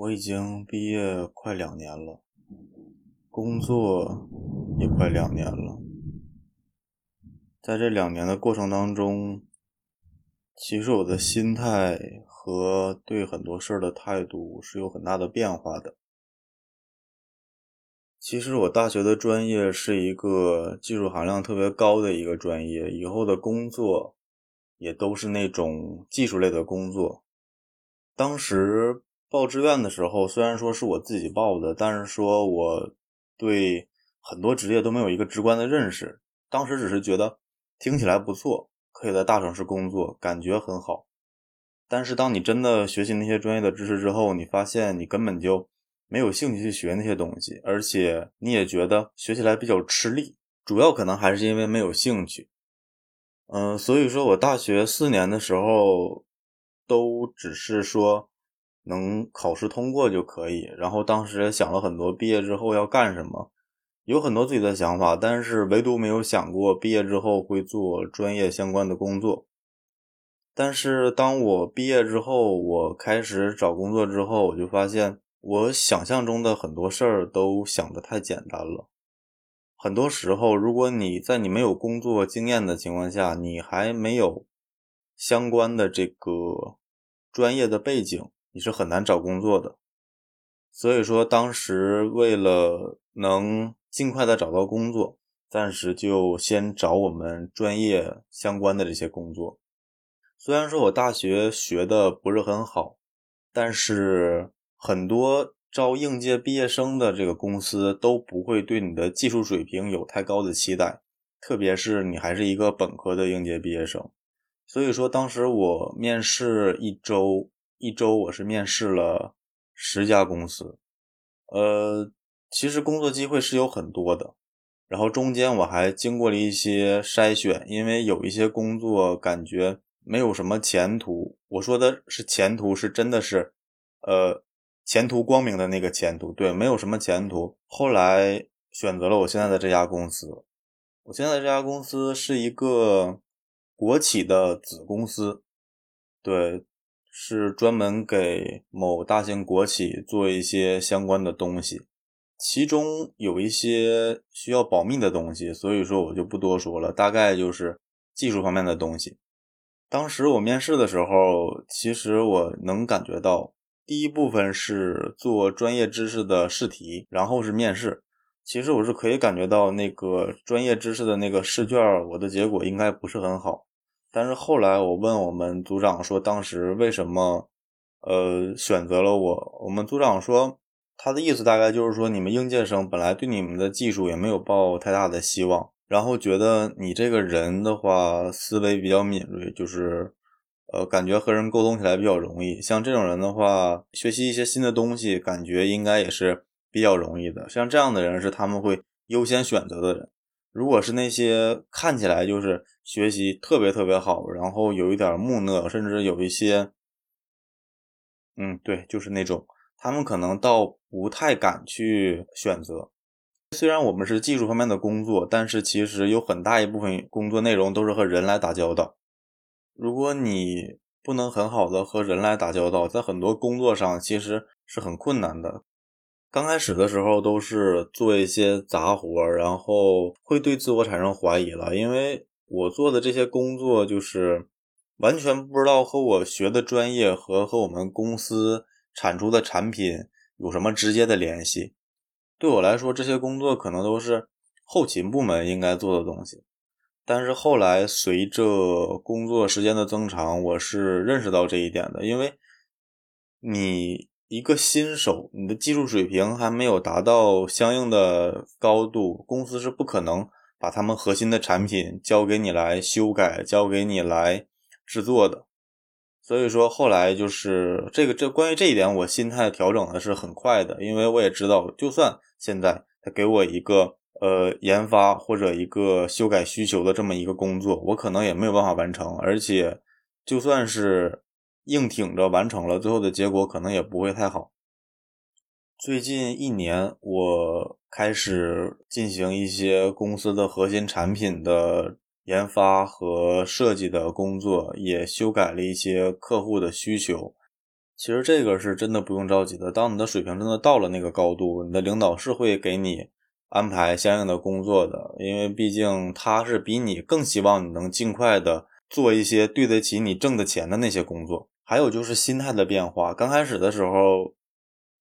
我已经毕业快两年了，工作也快两年了。在这两年的过程当中，其实我的心态和对很多事儿的态度是有很大的变化的。其实我大学的专业是一个技术含量特别高的一个专业，以后的工作也都是那种技术类的工作。当时报志愿的时候，虽然说是我自己报的，但是说我对很多职业都没有一个直观的认识。当时只是觉得听起来不错，可以在大城市工作，感觉很好。但是当你真的学习那些专业的知识之后，你发现你根本就。没有兴趣去学那些东西，而且你也觉得学起来比较吃力，主要可能还是因为没有兴趣。嗯，所以说我大学四年的时候，都只是说能考试通过就可以。然后当时也想了很多，毕业之后要干什么，有很多自己的想法，但是唯独没有想过毕业之后会做专业相关的工作。但是当我毕业之后，我开始找工作之后，我就发现。我想象中的很多事儿都想得太简单了。很多时候，如果你在你没有工作经验的情况下，你还没有相关的这个专业的背景，你是很难找工作的。所以说，当时为了能尽快的找到工作，暂时就先找我们专业相关的这些工作。虽然说我大学学的不是很好，但是。很多招应届毕业生的这个公司都不会对你的技术水平有太高的期待，特别是你还是一个本科的应届毕业生。所以说，当时我面试一周，一周我是面试了十家公司。呃，其实工作机会是有很多的，然后中间我还经过了一些筛选，因为有一些工作感觉没有什么前途。我说的是前途，是真的是，呃。前途光明的那个前途，对，没有什么前途。后来选择了我现在的这家公司。我现在这家公司是一个国企的子公司，对，是专门给某大型国企做一些相关的东西，其中有一些需要保密的东西，所以说我就不多说了，大概就是技术方面的东西。当时我面试的时候，其实我能感觉到。第一部分是做专业知识的试题，然后是面试。其实我是可以感觉到那个专业知识的那个试卷，我的结果应该不是很好。但是后来我问我们组长说，当时为什么呃选择了我？我们组长说，他的意思大概就是说，你们应届生本来对你们的技术也没有抱太大的希望，然后觉得你这个人的话思维比较敏锐，就是。呃，感觉和人沟通起来比较容易。像这种人的话，学习一些新的东西，感觉应该也是比较容易的。像这样的人是他们会优先选择的人。如果是那些看起来就是学习特别特别好，然后有一点木讷，甚至有一些，嗯，对，就是那种，他们可能倒不太敢去选择。虽然我们是技术方面的工作，但是其实有很大一部分工作内容都是和人来打交道。如果你不能很好的和人来打交道，在很多工作上其实是很困难的。刚开始的时候都是做一些杂活，然后会对自我产生怀疑了，因为我做的这些工作就是完全不知道和我学的专业和和我们公司产出的产品有什么直接的联系。对我来说，这些工作可能都是后勤部门应该做的东西。但是后来随着工作时间的增长，我是认识到这一点的。因为你一个新手，你的技术水平还没有达到相应的高度，公司是不可能把他们核心的产品交给你来修改、交给你来制作的。所以说后来就是这个这关于这一点，我心态调整的是很快的，因为我也知道，就算现在他给我一个。呃，研发或者一个修改需求的这么一个工作，我可能也没有办法完成，而且就算是硬挺着完成了，最后的结果可能也不会太好。最近一年，我开始进行一些公司的核心产品的研发和设计的工作，也修改了一些客户的需求。其实这个是真的不用着急的。当你的水平真的到了那个高度，你的领导是会给你安排相应的工作的，因为毕竟他是比你更希望你能尽快的做一些对得起你挣的钱的那些工作。还有就是心态的变化，刚开始的时候，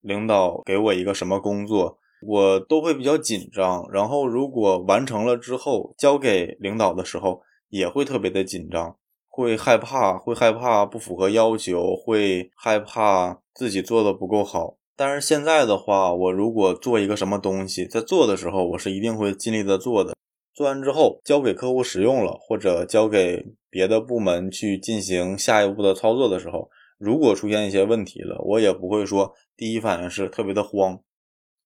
领导给我一个什么工作。我都会比较紧张，然后如果完成了之后交给领导的时候，也会特别的紧张，会害怕，会害怕不符合要求，会害怕自己做的不够好。但是现在的话，我如果做一个什么东西，在做的时候，我是一定会尽力的做的。做完之后交给客户使用了，或者交给别的部门去进行下一步的操作的时候，如果出现一些问题了，我也不会说第一反应是特别的慌。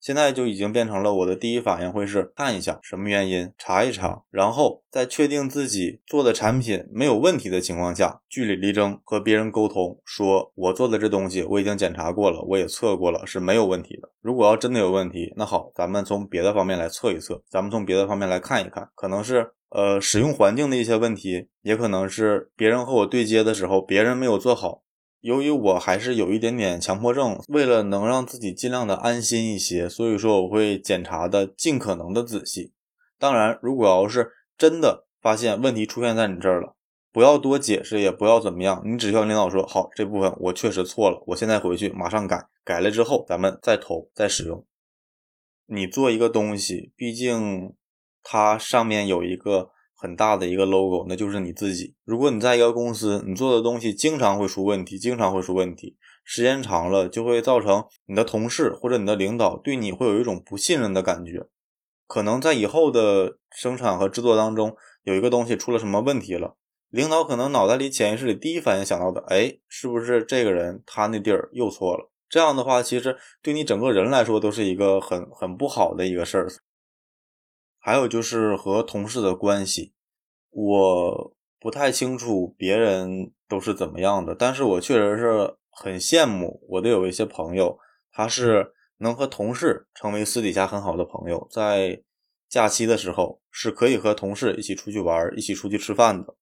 现在就已经变成了我的第一反应会是看一下什么原因，查一查，然后在确定自己做的产品没有问题的情况下，据理力争和别人沟通，说我做的这东西我已经检查过了，我也测过了是没有问题的。如果要真的有问题，那好，咱们从别的方面来测一测，咱们从别的方面来看一看，可能是呃使用环境的一些问题，也可能是别人和我对接的时候别人没有做好。由于我还是有一点点强迫症，为了能让自己尽量的安心一些，所以说我会检查的尽可能的仔细。当然，如果要是真的发现问题出现在你这儿了，不要多解释，也不要怎么样，你只需要领导说好，这部分我确实错了，我现在回去马上改，改了之后咱们再投再使用。你做一个东西，毕竟它上面有一个。很大的一个 logo，那就是你自己。如果你在一个公司，你做的东西经常会出问题，经常会出问题，时间长了就会造成你的同事或者你的领导对你会有一种不信任的感觉。可能在以后的生产和制作当中，有一个东西出了什么问题了，领导可能脑袋里潜意识里第一反应想到的，哎，是不是这个人他那地儿又错了？这样的话，其实对你整个人来说都是一个很很不好的一个事儿。还有就是和同事的关系，我不太清楚别人都是怎么样的，但是我确实是很羡慕我的有一些朋友，他是能和同事成为私底下很好的朋友，在假期的时候是可以和同事一起出去玩，一起出去吃饭的。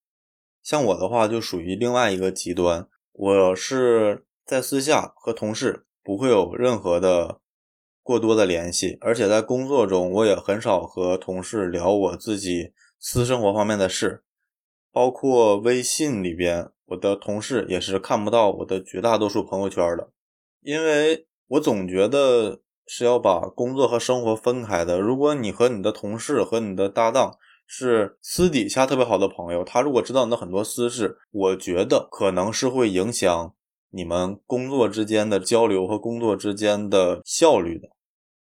像我的话就属于另外一个极端，我是在私下和同事不会有任何的。过多的联系，而且在工作中，我也很少和同事聊我自己私生活方面的事，包括微信里边，我的同事也是看不到我的绝大多数朋友圈的，因为我总觉得是要把工作和生活分开的。如果你和你的同事和你的搭档是私底下特别好的朋友，他如果知道你的很多私事，我觉得可能是会影响。你们工作之间的交流和工作之间的效率的，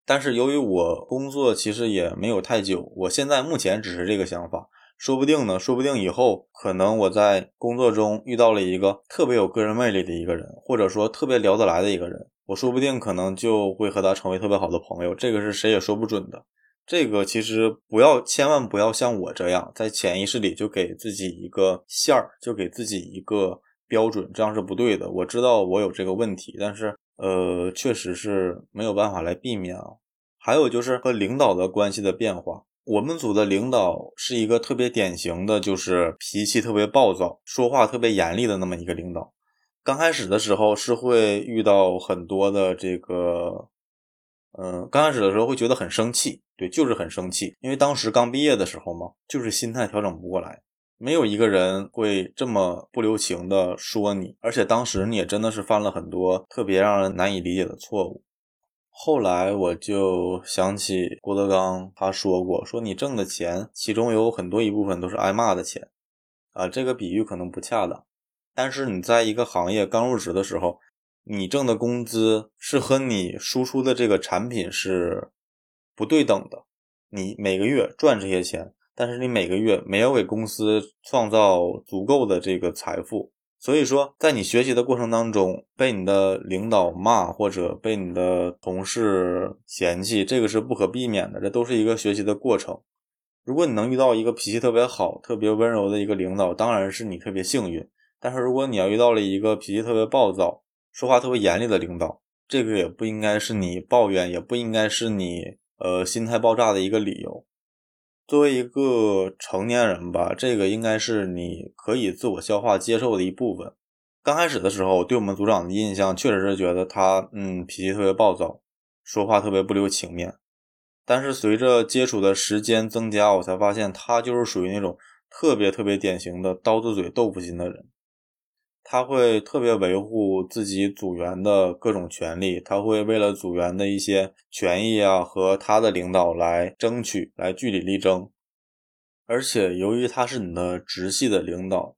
但是由于我工作其实也没有太久，我现在目前只是这个想法，说不定呢，说不定以后可能我在工作中遇到了一个特别有个人魅力的一个人，或者说特别聊得来的一个人，我说不定可能就会和他成为特别好的朋友，这个是谁也说不准的。这个其实不要，千万不要像我这样，在潜意识里就给自己一个线儿，就给自己一个。标准这样是不对的。我知道我有这个问题，但是呃，确实是没有办法来避免啊。还有就是和领导的关系的变化。我们组的领导是一个特别典型的，就是脾气特别暴躁、说话特别严厉的那么一个领导。刚开始的时候是会遇到很多的这个，嗯，刚开始的时候会觉得很生气，对，就是很生气，因为当时刚毕业的时候嘛，就是心态调整不过来。没有一个人会这么不留情的说你，而且当时你也真的是犯了很多特别让人难以理解的错误。后来我就想起郭德纲他说过，说你挣的钱，其中有很多一部分都是挨骂的钱，啊，这个比喻可能不恰当，但是你在一个行业刚入职的时候，你挣的工资是和你输出的这个产品是不对等的，你每个月赚这些钱。但是你每个月没有给公司创造足够的这个财富，所以说在你学习的过程当中被你的领导骂或者被你的同事嫌弃，这个是不可避免的，这都是一个学习的过程。如果你能遇到一个脾气特别好、特别温柔的一个领导，当然是你特别幸运。但是如果你要遇到了一个脾气特别暴躁、说话特别严厉的领导，这个也不应该是你抱怨，也不应该是你呃心态爆炸的一个理由。作为一个成年人吧，这个应该是你可以自我消化接受的一部分。刚开始的时候，对我们组长的印象确实是觉得他，嗯，脾气特别暴躁，说话特别不留情面。但是随着接触的时间增加，我才发现他就是属于那种特别特别典型的刀子嘴豆腐心的人。他会特别维护自己组员的各种权利，他会为了组员的一些权益啊和他的领导来争取，来据理力争。而且由于他是你的直系的领导，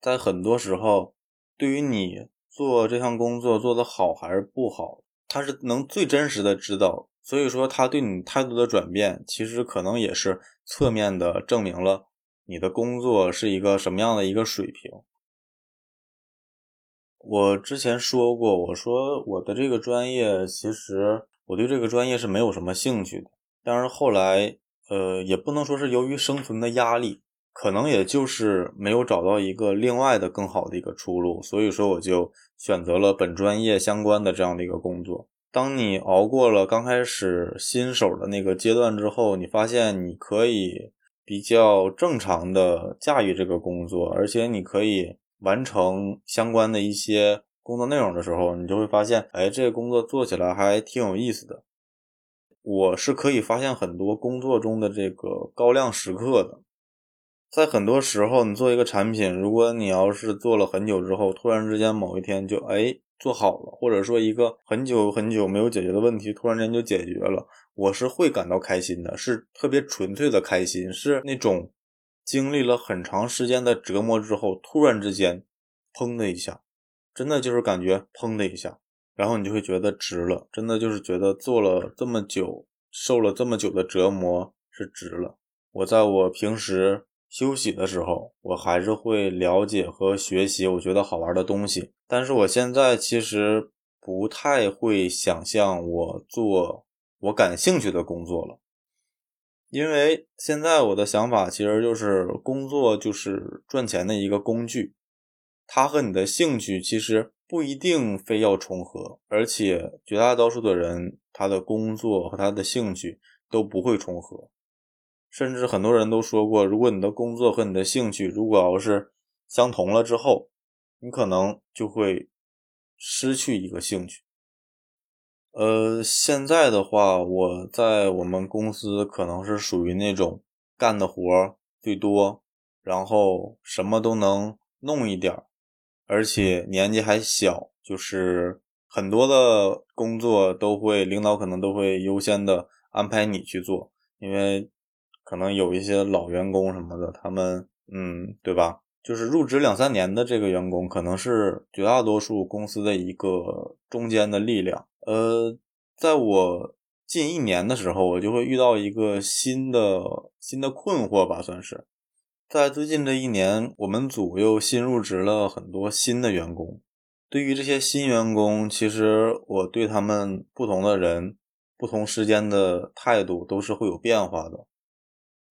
在很多时候，对于你做这项工作做得好还是不好，他是能最真实的知道。所以说，他对你态度的转变，其实可能也是侧面的证明了你的工作是一个什么样的一个水平。我之前说过，我说我的这个专业，其实我对这个专业是没有什么兴趣的。但是后来，呃，也不能说是由于生存的压力，可能也就是没有找到一个另外的更好的一个出路，所以说我就选择了本专业相关的这样的一个工作。当你熬过了刚开始新手的那个阶段之后，你发现你可以比较正常的驾驭这个工作，而且你可以。完成相关的一些工作内容的时候，你就会发现，哎，这个工作做起来还挺有意思的。我是可以发现很多工作中的这个高亮时刻的。在很多时候，你做一个产品，如果你要是做了很久之后，突然之间某一天就哎做好了，或者说一个很久很久没有解决的问题，突然间就解决了，我是会感到开心的，是特别纯粹的开心，是那种。经历了很长时间的折磨之后，突然之间，砰的一下，真的就是感觉砰的一下，然后你就会觉得值了，真的就是觉得做了这么久，受了这么久的折磨是值了。我在我平时休息的时候，我还是会了解和学习我觉得好玩的东西，但是我现在其实不太会想象我做我感兴趣的工作了。因为现在我的想法其实就是工作就是赚钱的一个工具，它和你的兴趣其实不一定非要重合，而且绝大多数的人他的工作和他的兴趣都不会重合，甚至很多人都说过，如果你的工作和你的兴趣如果要是相同了之后，你可能就会失去一个兴趣。呃，现在的话，我在我们公司可能是属于那种干的活最多，然后什么都能弄一点，而且年纪还小，就是很多的工作都会领导可能都会优先的安排你去做，因为可能有一些老员工什么的，他们嗯，对吧？就是入职两三年的这个员工，可能是绝大多数公司的一个中间的力量。呃，在我近一年的时候，我就会遇到一个新的新的困惑吧，算是在最近这一年，我们组又新入职了很多新的员工。对于这些新员工，其实我对他们不同的人、不同时间的态度都是会有变化的。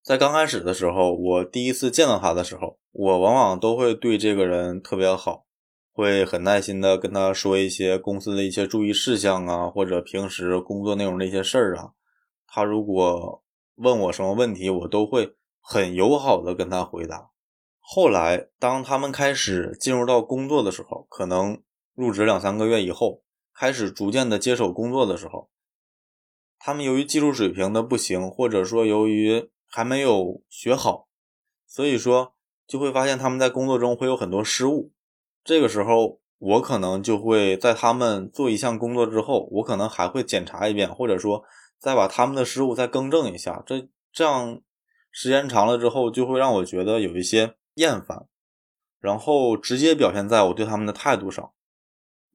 在刚开始的时候，我第一次见到他的时候，我往往都会对这个人特别好。会很耐心的跟他说一些公司的一些注意事项啊，或者平时工作内容的一些事儿啊。他如果问我什么问题，我都会很友好的跟他回答。后来，当他们开始进入到工作的时候，可能入职两三个月以后，开始逐渐的接手工作的时候，他们由于技术水平的不行，或者说由于还没有学好，所以说就会发现他们在工作中会有很多失误。这个时候，我可能就会在他们做一项工作之后，我可能还会检查一遍，或者说再把他们的失误再更正一下。这这样时间长了之后，就会让我觉得有一些厌烦，然后直接表现在我对他们的态度上。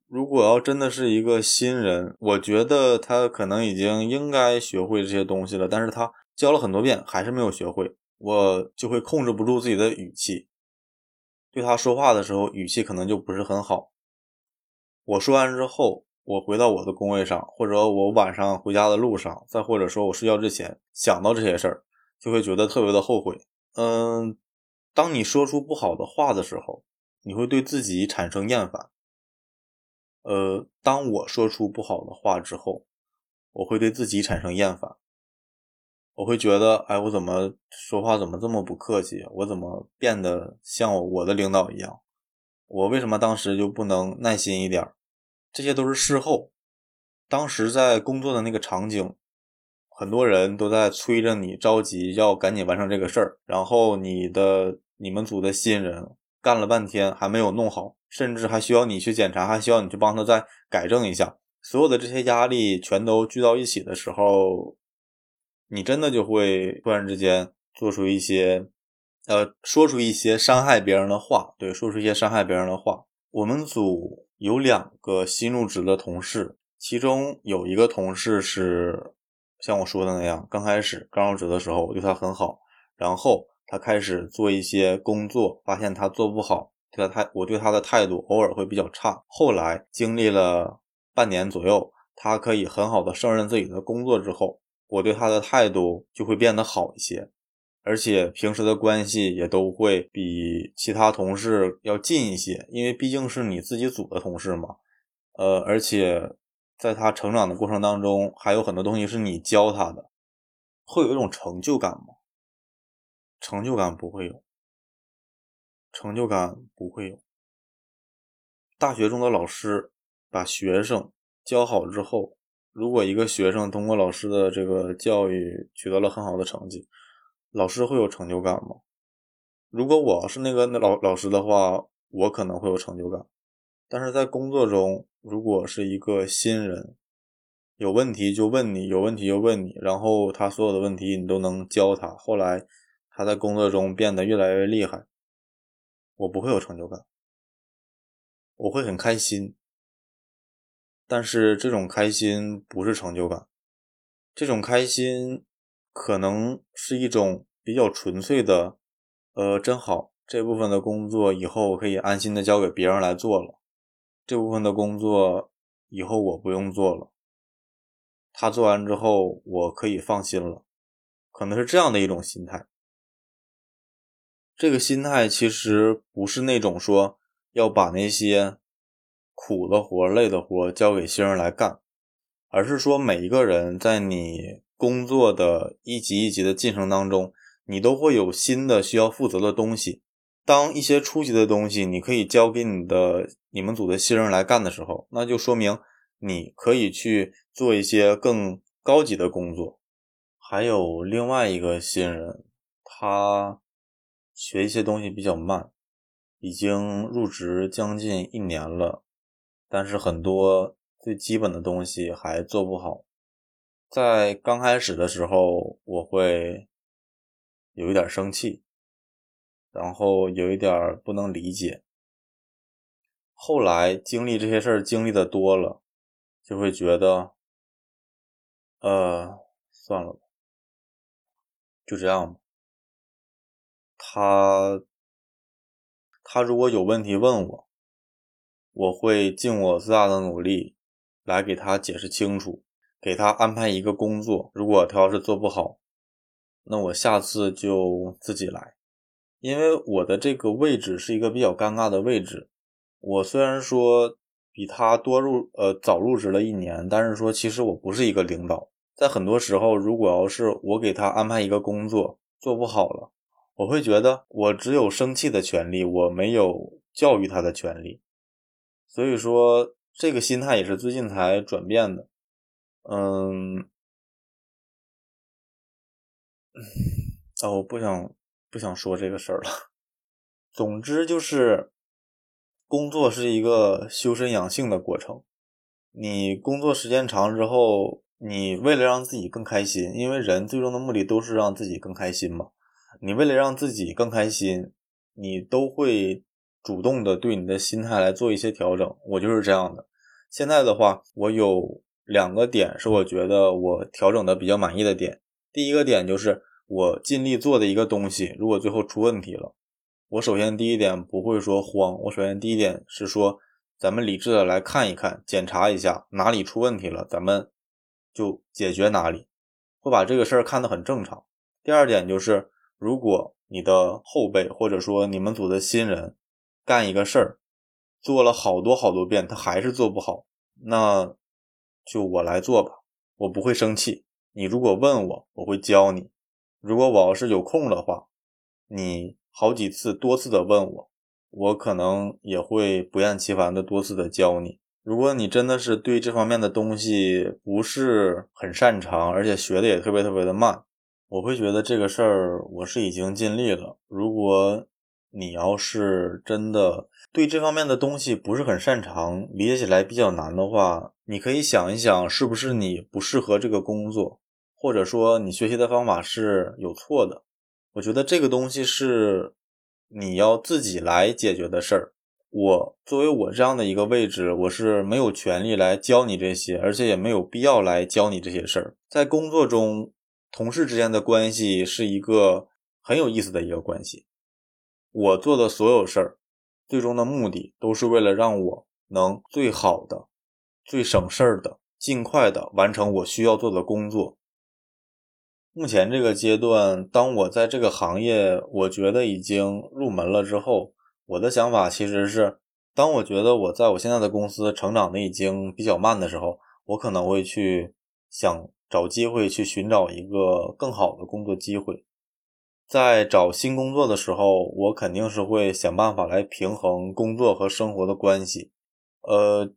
如果要真的是一个新人，我觉得他可能已经应该学会这些东西了，但是他教了很多遍还是没有学会，我就会控制不住自己的语气。对他说话的时候，语气可能就不是很好。我说完之后，我回到我的工位上，或者我晚上回家的路上，再或者说我睡觉之前想到这些事儿，就会觉得特别的后悔。嗯，当你说出不好的话的时候，你会对自己产生厌烦。呃，当我说出不好的话之后，我会对自己产生厌烦。我会觉得，哎，我怎么说话怎么这么不客气？我怎么变得像我的领导一样？我为什么当时就不能耐心一点？这些都是事后。当时在工作的那个场景，很多人都在催着你，着急要赶紧完成这个事儿。然后你的你们组的新人干了半天还没有弄好，甚至还需要你去检查，还需要你去帮他再改正一下。所有的这些压力全都聚到一起的时候，你真的就会突然之间做出一些，呃，说出一些伤害别人的话。对，说出一些伤害别人的话。我们组有两个新入职的同事，其中有一个同事是像我说的那样，刚开始刚入职的时候我对他很好，然后他开始做一些工作，发现他做不好，对他态我对他的态度偶尔会比较差。后来经历了。半年左右，他可以很好的胜任自己的工作之后，我对他的态度就会变得好一些，而且平时的关系也都会比其他同事要近一些，因为毕竟是你自己组的同事嘛。呃，而且在他成长的过程当中，还有很多东西是你教他的，会有一种成就感吗？成就感不会有，成就感不会有。大学中的老师。把学生教好之后，如果一个学生通过老师的这个教育取得了很好的成绩，老师会有成就感吗？如果我是那个老老师的话，我可能会有成就感。但是在工作中，如果是一个新人，有问题就问你，有问题就问你，然后他所有的问题你都能教他，后来他在工作中变得越来越厉害，我不会有成就感，我会很开心。但是这种开心不是成就感，这种开心可能是一种比较纯粹的，呃，真好，这部分的工作以后可以安心的交给别人来做了，这部分的工作以后我不用做了，他做完之后我可以放心了，可能是这样的一种心态。这个心态其实不是那种说要把那些。苦的活、累的活交给新人来干，而是说每一个人在你工作的一级一级的晋升当中，你都会有新的需要负责的东西。当一些初级的东西你可以交给你的你们组的新人来干的时候，那就说明你可以去做一些更高级的工作。还有另外一个新人，他学一些东西比较慢，已经入职将近一年了。但是很多最基本的东西还做不好，在刚开始的时候我会有一点生气，然后有一点不能理解。后来经历这些事儿经历的多了，就会觉得，呃，算了吧，就这样吧。他他如果有问题问我。我会尽我最大的努力来给他解释清楚，给他安排一个工作。如果他要是做不好，那我下次就自己来。因为我的这个位置是一个比较尴尬的位置。我虽然说比他多入呃早入职了一年，但是说其实我不是一个领导。在很多时候，如果要是我给他安排一个工作做不好了，我会觉得我只有生气的权利，我没有教育他的权利。所以说，这个心态也是最近才转变的。嗯，啊，我不想不想说这个事儿了。总之就是，工作是一个修身养性的过程。你工作时间长之后，你为了让自己更开心，因为人最终的目的都是让自己更开心嘛。你为了让自己更开心，你都会。主动的对你的心态来做一些调整，我就是这样的。现在的话，我有两个点是我觉得我调整的比较满意的点。第一个点就是我尽力做的一个东西，如果最后出问题了，我首先第一点不会说慌，我首先第一点是说，咱们理智的来看一看，检查一下哪里出问题了，咱们就解决哪里，会把这个事儿看得很正常。第二点就是，如果你的后辈或者说你们组的新人，干一个事儿，做了好多好多遍，他还是做不好，那就我来做吧，我不会生气。你如果问我，我会教你。如果我要是有空的话，你好几次、多次的问我，我可能也会不厌其烦的多次的教你。如果你真的是对这方面的东西不是很擅长，而且学的也特别特别的慢，我会觉得这个事儿我是已经尽力了。如果你要是真的对这方面的东西不是很擅长，理解起来比较难的话，你可以想一想，是不是你不适合这个工作，或者说你学习的方法是有错的。我觉得这个东西是你要自己来解决的事儿。我作为我这样的一个位置，我是没有权利来教你这些，而且也没有必要来教你这些事儿。在工作中，同事之间的关系是一个很有意思的一个关系。我做的所有事儿，最终的目的都是为了让我能最好的、最省事儿的、尽快的完成我需要做的工作。目前这个阶段，当我在这个行业，我觉得已经入门了之后，我的想法其实是，当我觉得我在我现在的公司成长的已经比较慢的时候，我可能会去想找机会去寻找一个更好的工作机会。在找新工作的时候，我肯定是会想办法来平衡工作和生活的关系。呃，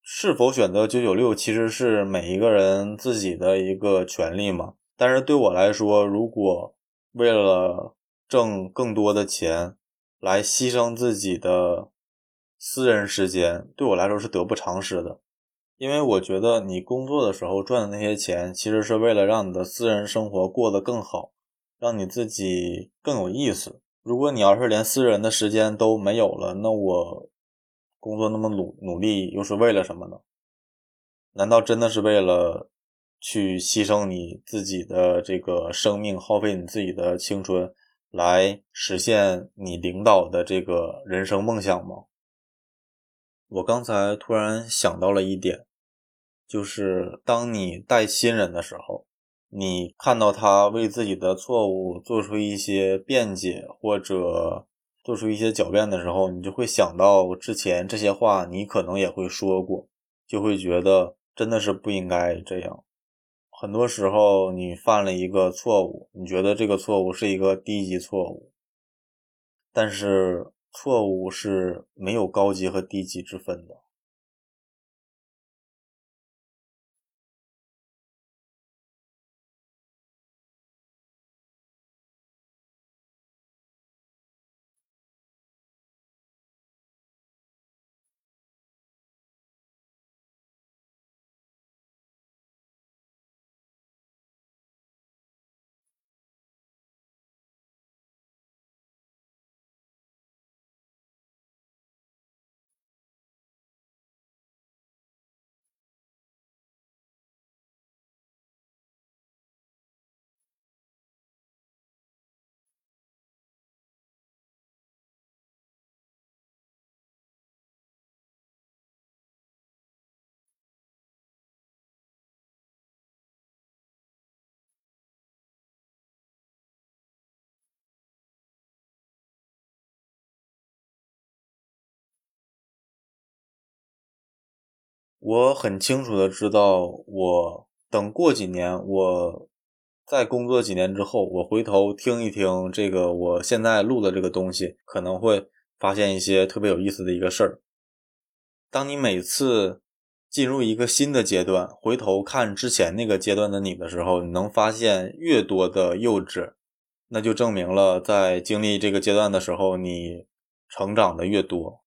是否选择九九六，其实是每一个人自己的一个权利嘛。但是对我来说，如果为了挣更多的钱来牺牲自己的私人时间，对我来说是得不偿失的。因为我觉得你工作的时候赚的那些钱，其实是为了让你的私人生活过得更好。让你自己更有意思。如果你要是连私人的时间都没有了，那我工作那么努努力又是为了什么呢？难道真的是为了去牺牲你自己的这个生命，耗费你自己的青春，来实现你领导的这个人生梦想吗？我刚才突然想到了一点，就是当你带新人的时候。你看到他为自己的错误做出一些辩解，或者做出一些狡辩的时候，你就会想到之前这些话，你可能也会说过，就会觉得真的是不应该这样。很多时候，你犯了一个错误，你觉得这个错误是一个低级错误，但是错误是没有高级和低级之分的。我很清楚的知道，我等过几年，我再工作几年之后，我回头听一听这个我现在录的这个东西，可能会发现一些特别有意思的一个事儿。当你每次进入一个新的阶段，回头看之前那个阶段的你的时候，你能发现越多的幼稚，那就证明了在经历这个阶段的时候，你成长的越多。